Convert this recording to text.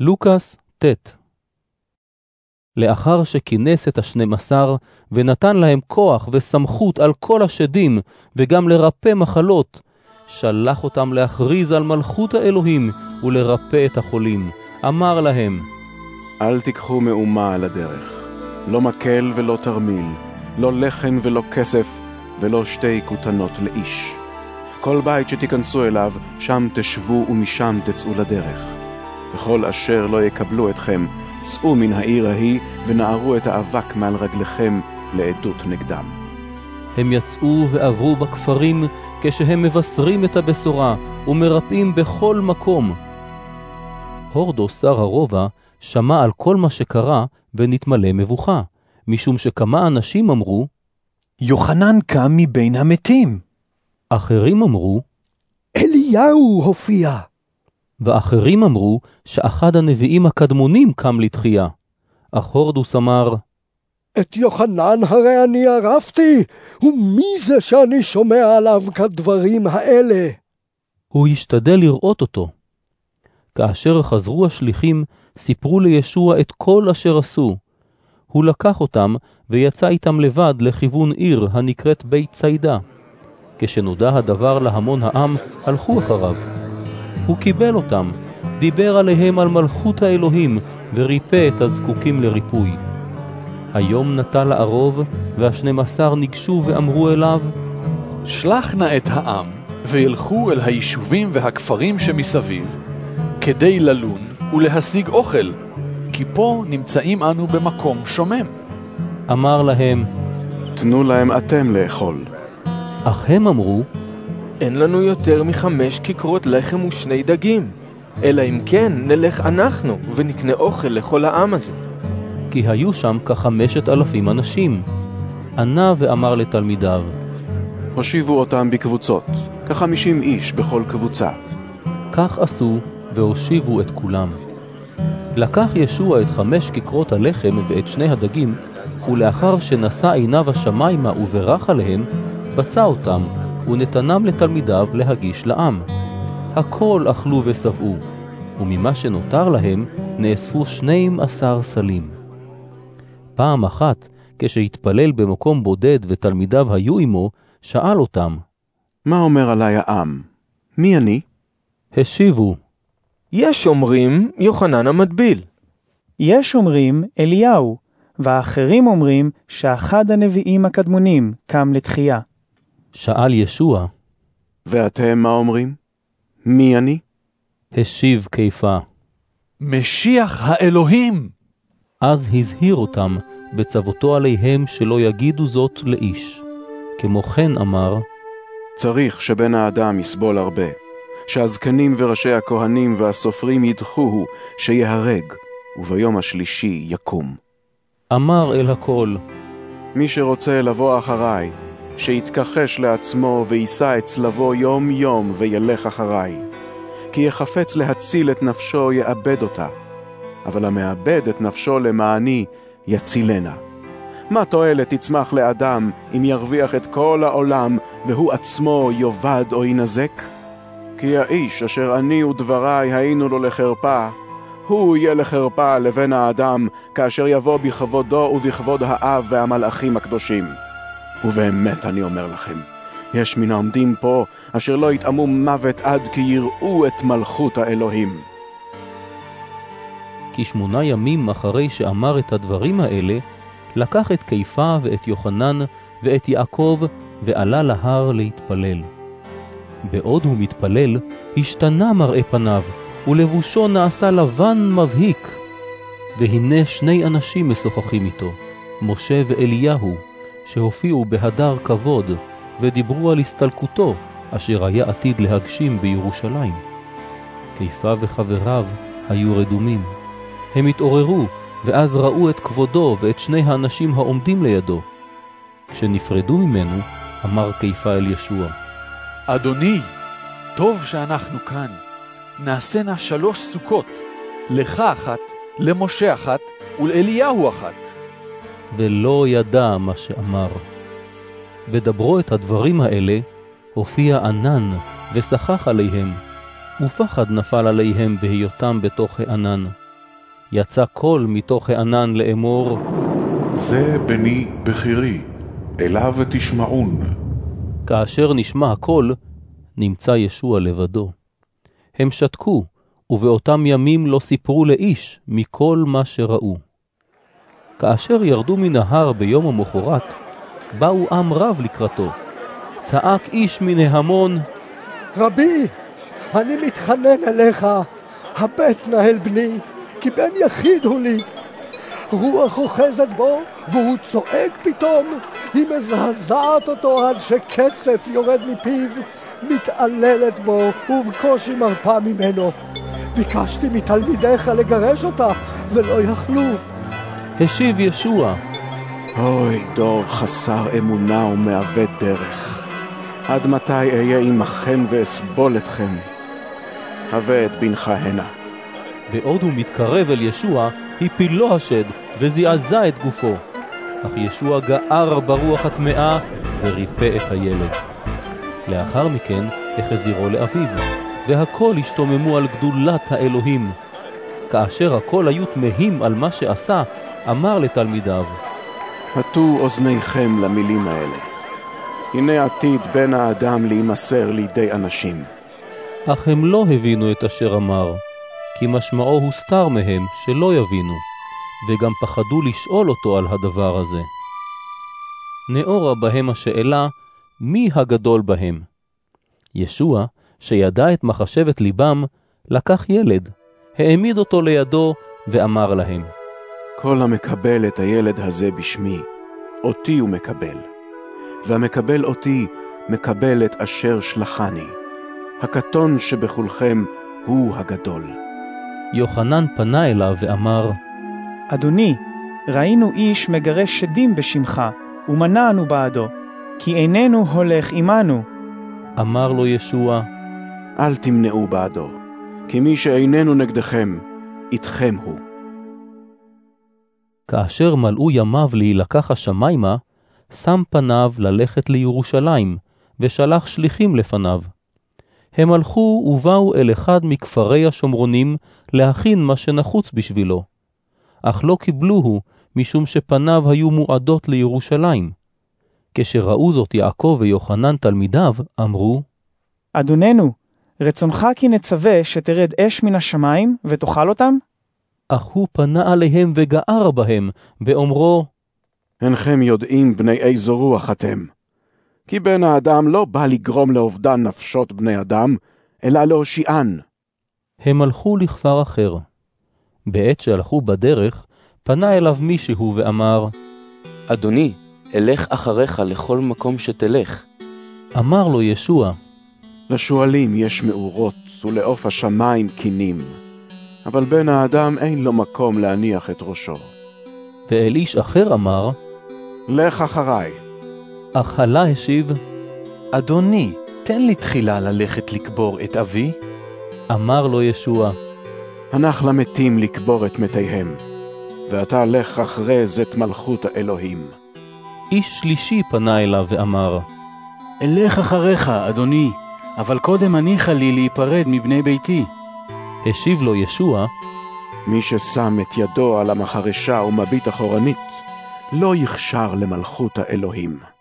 לוקאס ט. לאחר שכינס את השנים עשר, ונתן להם כוח וסמכות על כל השדים, וגם לרפא מחלות, שלח אותם להכריז על מלכות האלוהים ולרפא את החולים. אמר להם, אל תיקחו מאומה על הדרך, לא מקל ולא תרמיל, לא לחם ולא כסף, ולא שתי כותנות לאיש. כל בית שתיכנסו אליו, שם תשבו ומשם תצאו לדרך. וכל אשר לא יקבלו אתכם, צאו מן העיר ההיא, ונערו את האבק מעל רגליכם לעדות נגדם. הם יצאו ועברו בכפרים כשהם מבשרים את הבשורה ומרפאים בכל מקום. הורדו שר הרובע שמע על כל מה שקרה ונתמלא מבוכה, משום שכמה אנשים אמרו, יוחנן קם מבין המתים. אחרים אמרו, אליהו הופיע. ואחרים אמרו שאחד הנביאים הקדמונים קם לתחייה. אך הורדוס אמר, את יוחנן הרי אני ערפתי, ומי זה שאני שומע עליו כדברים האלה? הוא השתדל לראות אותו. כאשר חזרו השליחים, סיפרו לישוע את כל אשר עשו. הוא לקח אותם ויצא איתם לבד לכיוון עיר הנקראת בית ציידה. כשנודע הדבר להמון העם, הלכו אחריו. הוא קיבל אותם, דיבר עליהם על מלכות האלוהים, וריפא את הזקוקים לריפוי. היום נטה לערוב, והשנים עשר ניגשו ואמרו אליו, שלח נא את העם, וילכו אל היישובים והכפרים שמסביב, כדי ללון ולהשיג אוכל, כי פה נמצאים אנו במקום שומם. אמר להם, תנו להם אתם לאכול. אך הם אמרו, אין לנו יותר מחמש כיכרות לחם ושני דגים, אלא אם כן נלך אנחנו ונקנה אוכל לכל העם הזה. כי היו שם כחמשת אלפים אנשים. ענה ואמר לתלמידיו, הושיבו אותם בקבוצות, כחמישים איש בכל קבוצה. כך עשו והושיבו את כולם. לקח ישוע את חמש כיכרות הלחם ואת שני הדגים, ולאחר שנשא עיניו השמיימה וברך עליהם, בצע אותם, ונתנם לתלמידיו להגיש לעם. הכל אכלו ושבעו, וממה שנותר להם נאספו שנים עשר סלים. פעם אחת, כשהתפלל במקום בודד ותלמידיו היו עמו, שאל אותם, מה אומר עלי העם? מי אני? השיבו, יש אומרים יוחנן המטביל, יש אומרים אליהו, והאחרים אומרים שאחד הנביאים הקדמונים קם לתחייה. שאל ישוע, ואתם מה אומרים? מי אני? השיב כיפה. משיח האלוהים! אז הזהיר אותם בצוותו עליהם שלא יגידו זאת לאיש. כמו כן אמר, צריך שבן האדם יסבול הרבה, שהזקנים וראשי הכהנים והסופרים ידחוהו, שיהרג, וביום השלישי יקום. אמר אל הכל, מי שרוצה לבוא אחריי, שיתכחש לעצמו ויישא את צלבו יום יום וילך אחריי. כי יחפץ להציל את נפשו יאבד אותה, אבל המאבד את נפשו למעני יצילנה. מה תועלת תצמח לאדם אם ירוויח את כל העולם והוא עצמו יאבד או ינזק? כי האיש אשר אני ודברי היינו לו לחרפה, הוא יהיה לחרפה לבן האדם כאשר יבוא בכבודו ובכבוד האב והמלאכים הקדושים. ובאמת אני אומר לכם, יש מן העומדים פה אשר לא יטעמו מוות עד כי יראו את מלכות האלוהים. כשמונה ימים אחרי שאמר את הדברים האלה, לקח את קיפה ואת יוחנן ואת יעקב ועלה להר להתפלל. בעוד הוא מתפלל, השתנה מראה פניו, ולבושו נעשה לבן מבהיק. והנה שני אנשים משוחחים איתו, משה ואליהו, שהופיעו בהדר כבוד, ודיברו על הסתלקותו, אשר היה עתיד להגשים בירושלים. קיפה וחבריו היו רדומים. הם התעוררו, ואז ראו את כבודו ואת שני האנשים העומדים לידו. כשנפרדו ממנו, אמר קיפה אל ישוע, אדוני, טוב שאנחנו כאן. נעשה נא שלוש סוכות, לך אחת, למשה אחת ולאליהו אחת. ולא ידע מה שאמר. בדברו את הדברים האלה, הופיע ענן ושחח עליהם, ופחד נפל עליהם בהיותם בתוך הענן. יצא קול מתוך הענן לאמור, זה בני בחירי, אליו תשמעון. כאשר נשמע הקול, נמצא ישוע לבדו. הם שתקו, ובאותם ימים לא סיפרו לאיש מכל מה שראו. כאשר ירדו מן ההר ביום המחרת, באו עם רב לקראתו. צעק איש מן ההמון, רבי, אני מתחנן אליך, הבט נהל בני, כי בן יחיד הוא לי. רוח אוחזת בו, והוא צועק פתאום, היא מזעזעת אותו עד שקצף יורד מפיו, מתעללת בו, ובקושי מרפה ממנו. ביקשתי מתלמידיך לגרש אותה, ולא יכלו. השיב ישוע, אוי, דור חסר אמונה ומעוות דרך. עד מתי אהיה עמכם ואסבול אתכם? הבא את בנך הנה. בעוד הוא מתקרב אל ישוע, הפילו השד וזעזע את גופו. אך ישוע גער ברוח הטמאה וריפא את הילד. לאחר מכן החזירו לאביו, והכל השתוממו על גדולת האלוהים. כאשר הכל היו תמהים על מה שעשה, אמר לתלמידיו, הטו אוזניכם למילים האלה. הנה עתיד בן האדם להימסר לידי אנשים. אך הם לא הבינו את אשר אמר, כי משמעו הוסתר מהם שלא יבינו, וגם פחדו לשאול אותו על הדבר הזה. נאורה בהם השאלה, מי הגדול בהם? ישוע, שידע את מחשבת ליבם, לקח ילד, העמיד אותו לידו, ואמר להם, כל המקבל את הילד הזה בשמי, אותי הוא מקבל. והמקבל אותי, מקבל את אשר שלחני. הקטון שבכולכם הוא הגדול. יוחנן פנה אליו ואמר, אדוני, ראינו איש מגרש שדים בשמך, ומנענו בעדו, כי איננו הולך עמנו. אמר לו ישוע, אל תמנעו בעדו, כי מי שאיננו נגדכם, איתכם הוא. כאשר מלאו ימיו להילקח השמיימה, שם פניו ללכת לירושלים, ושלח שליחים לפניו. הם הלכו ובאו אל אחד מכפרי השומרונים להכין מה שנחוץ בשבילו. אך לא קיבלוהו, משום שפניו היו מועדות לירושלים. כשראו זאת יעקב ויוחנן תלמידיו, אמרו, אדוננו, רצונך כי נצווה שתרד אש מן השמיים ותאכל אותם? אך הוא פנה עליהם וגער בהם, באומרו, אינכם יודעים בני איזו רוח אתם. כי בן האדם לא בא לגרום לאובדן נפשות בני אדם, אלא להושיען. הם הלכו לכפר אחר. בעת שהלכו בדרך, פנה אליו מישהו ואמר, אדוני, אלך אחריך לכל מקום שתלך. אמר לו ישוע, לשועלים יש מאורות, ולעוף השמיים קינים. אבל בן האדם אין לו מקום להניח את ראשו. ואל איש אחר אמר, לך אחריי. אך הלה השיב, אדוני, תן לי תחילה ללכת לקבור את אבי. אמר לו ישוע, הנח למתים לקבור את מתיהם, ואתה לך אחרי זת מלכות האלוהים. איש שלישי פנה אליו ואמר, אלך אחריך, אדוני, אבל קודם הניחה לי להיפרד מבני ביתי. השיב לו ישוע, מי ששם את ידו על המחרשה ומביט אחורנית, לא יכשר למלכות האלוהים.